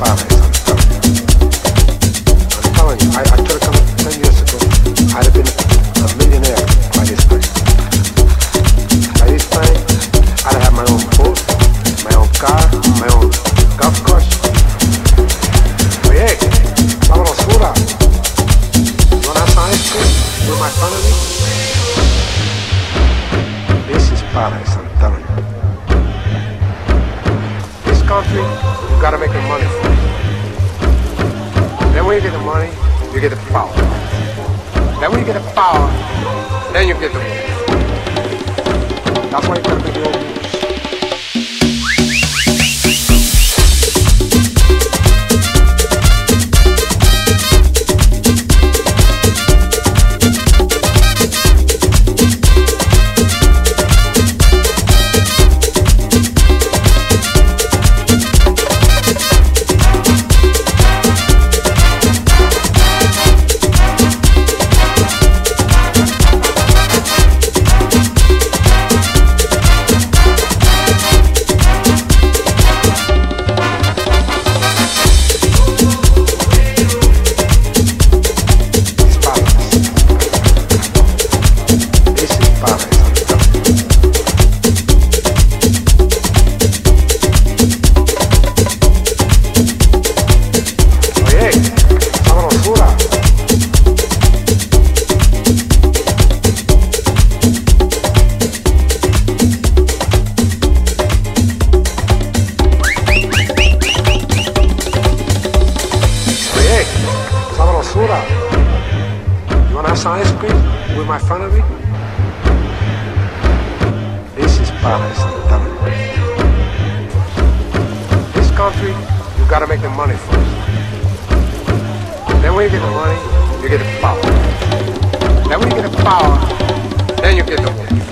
Pam. my front of me? This is Palestine. This country, you gotta make the money first. Then when you get the money, you get the power. Then when you get the power, then you get the money.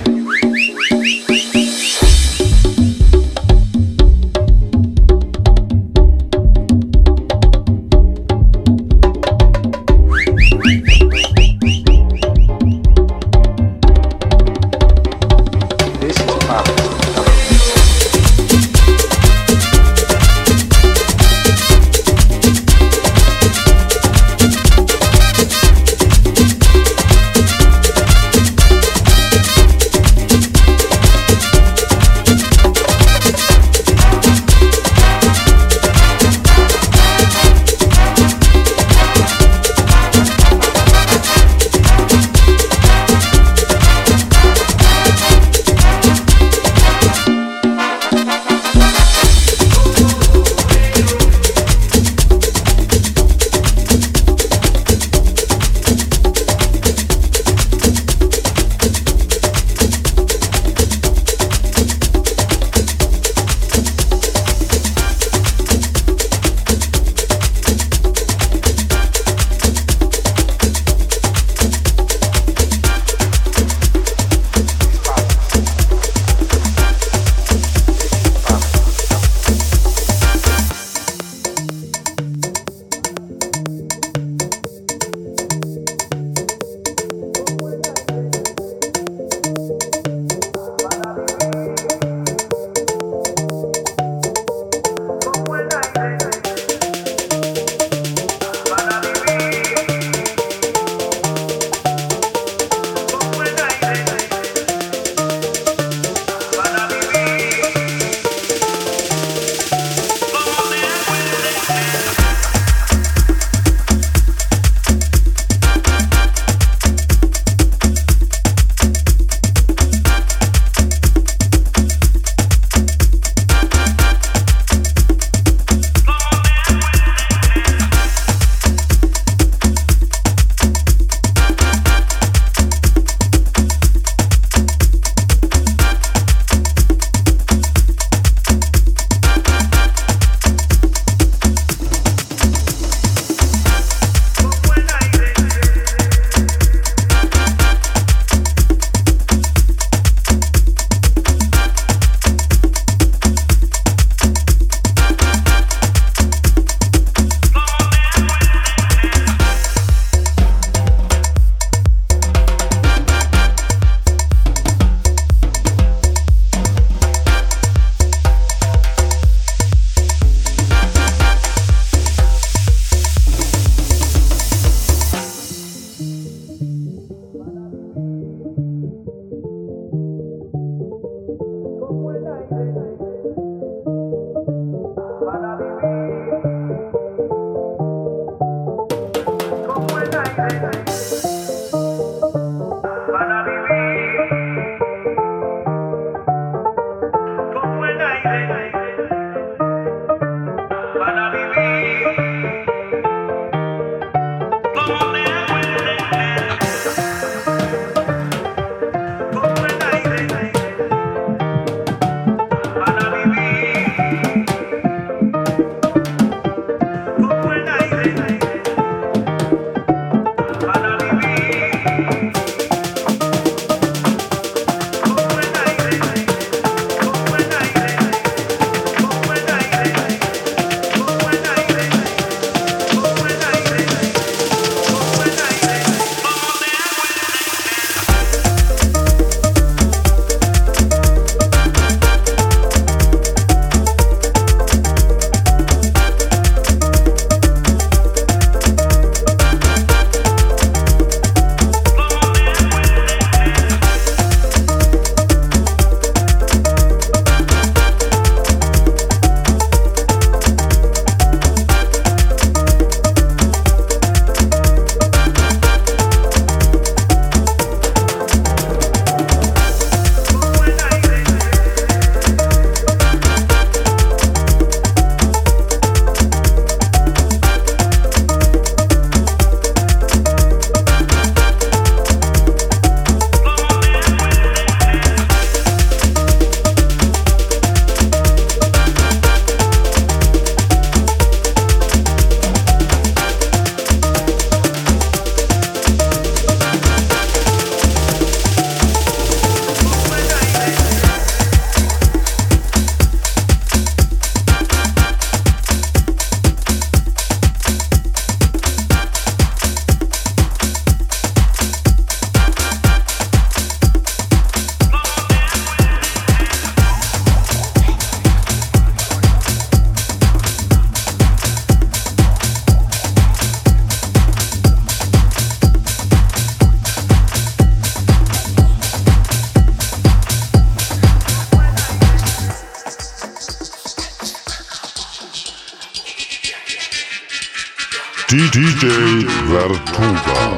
DJ Vertuga.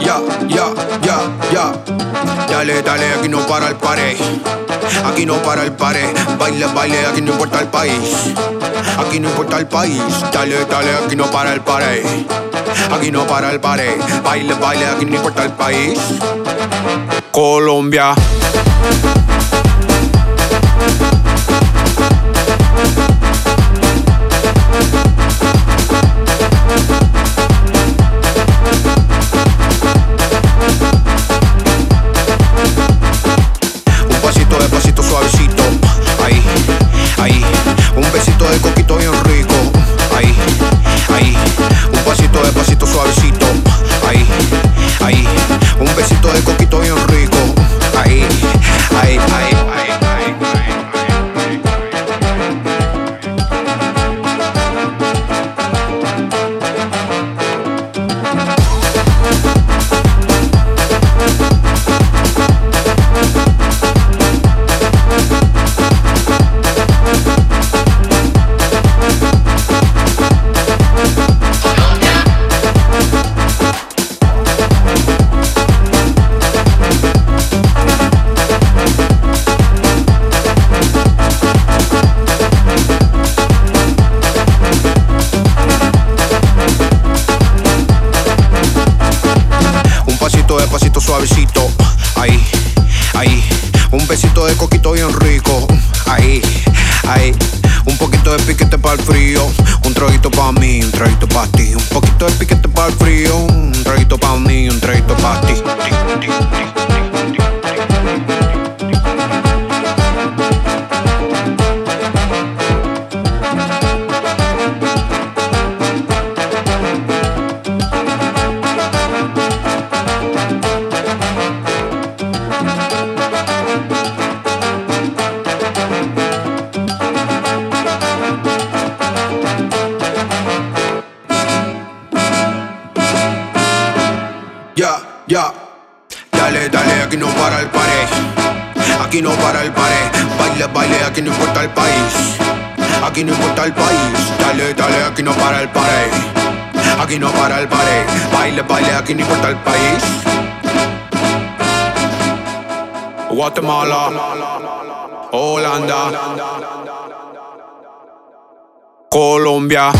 Ya, ya, ya, ya. Dale, dale, aquí no para el pared. Aquí no para el pared. Baile, baile, aquí no importa el país. Aquí no importa el país. Dale, dale, aquí no para el pared. Aquí no para el pared. Baile, baile, aquí no importa el país. Colombia. Piquete para el frío. Un traguito para mí, un traguito para ti. Un poquito de piquete para el frío. Un traguito para mí, un traguito para ti. No para el pared. Aquí no para el pared. Baile, baile, aquí no importa el país. Guatemala, Holanda, Colombia.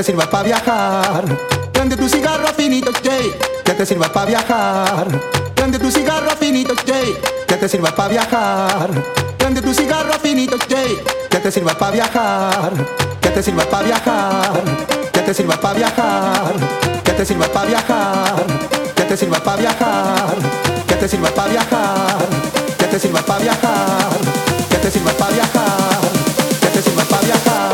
Te sirva para viajar. Prende tu cigarro finito, Jay, que te sirva para viajar. Prende tu cigarro finito, Jay, que te sirva para viajar. Prende tu cigarro finito, Jay, que te sirva para viajar. Que te sirva para viajar. Que te sirva para viajar. Que te sirva para viajar. Que te sirva para viajar. Que te sirva para viajar. Que te sirva para viajar. Que te sirva para viajar. Que te sirva para viajar.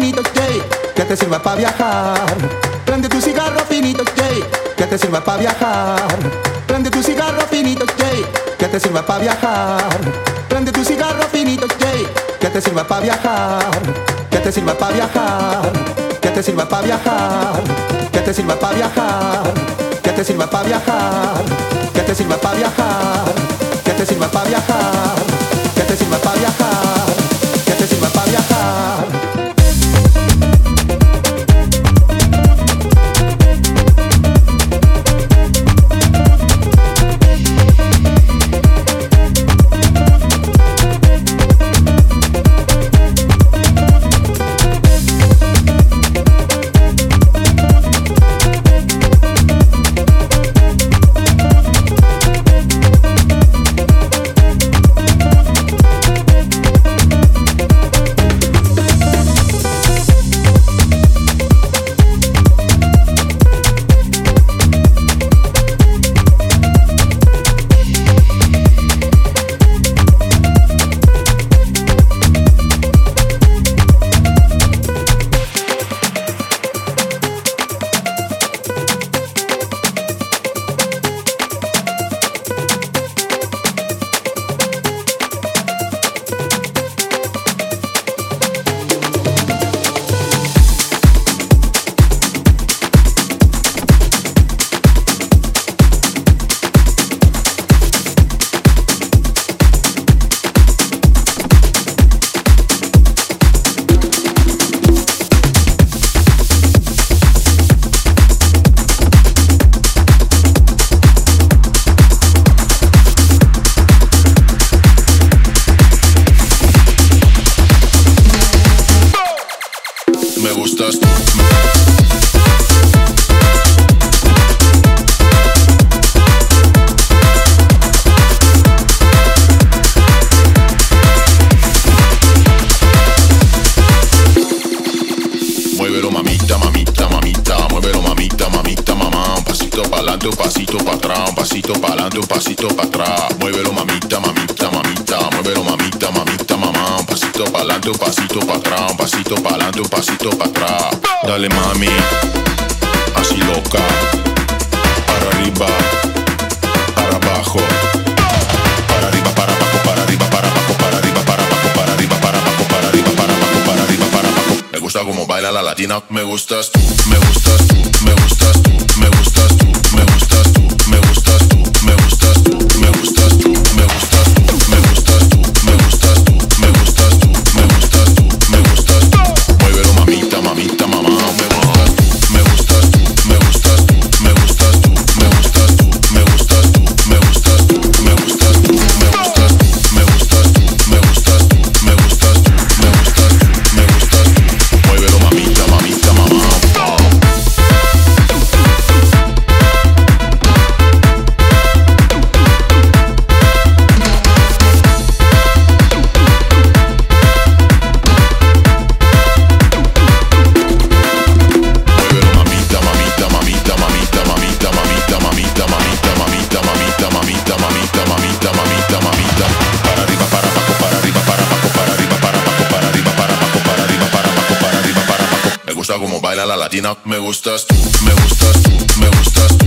Finito, que te sirva para viajar. Prende tu cigarro finito, Jay, que te sirva para viajar. Prende tu cigarro finito, Jay, que te sirva para viajar. Prende tu cigarro finito, Jay, que te sirva para viajar. Que te sirva para viajar. Que te sirva para viajar. Que te sirva para viajar. Que te sirva para viajar. Que te sirva para viajar. Que te sirva para viajar. Que te sirva para viajar. la latina. Me gustas tú, me gustas tú, me gustas tú.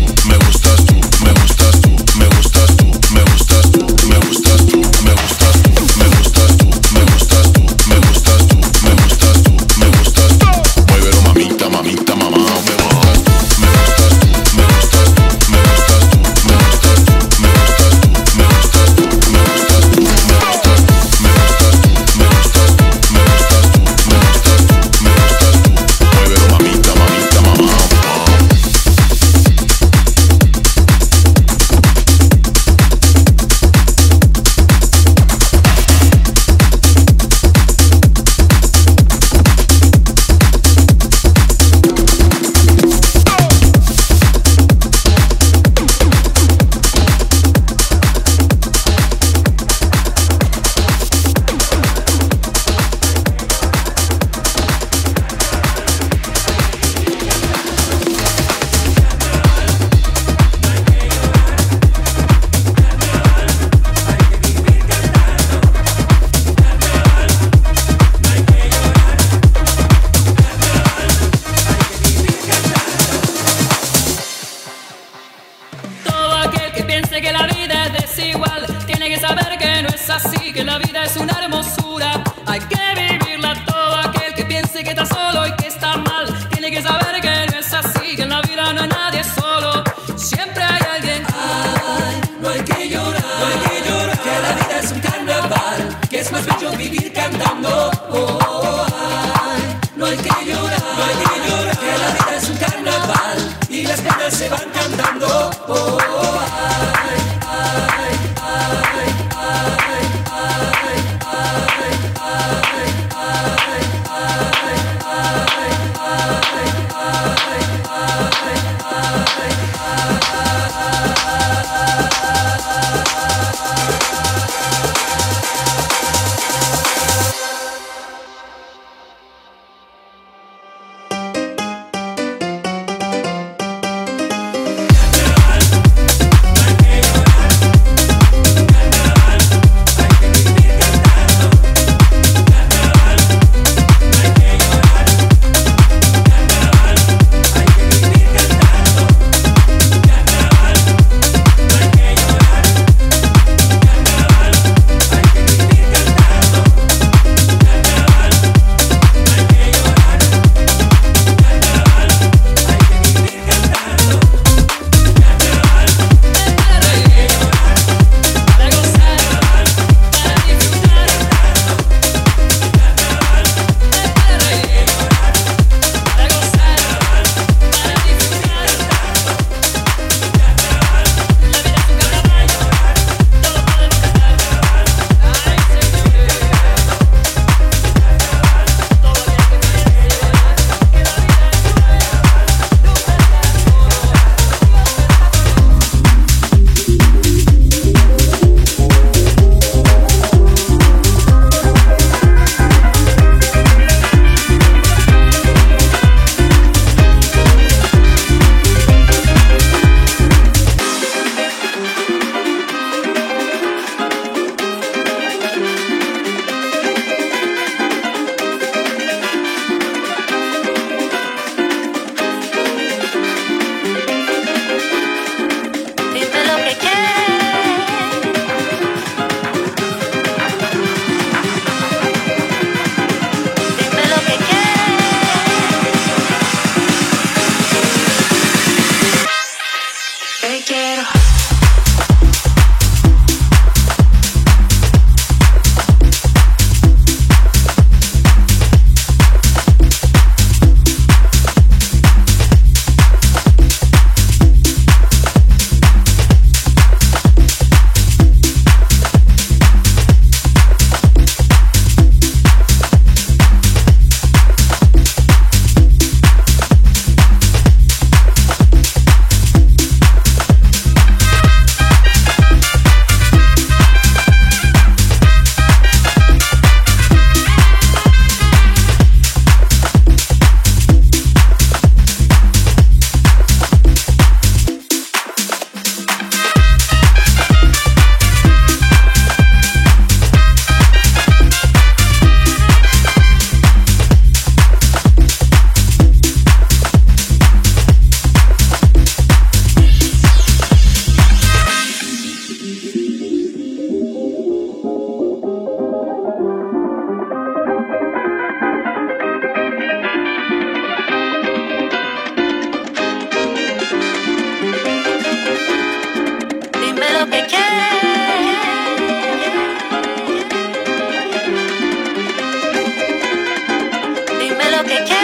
que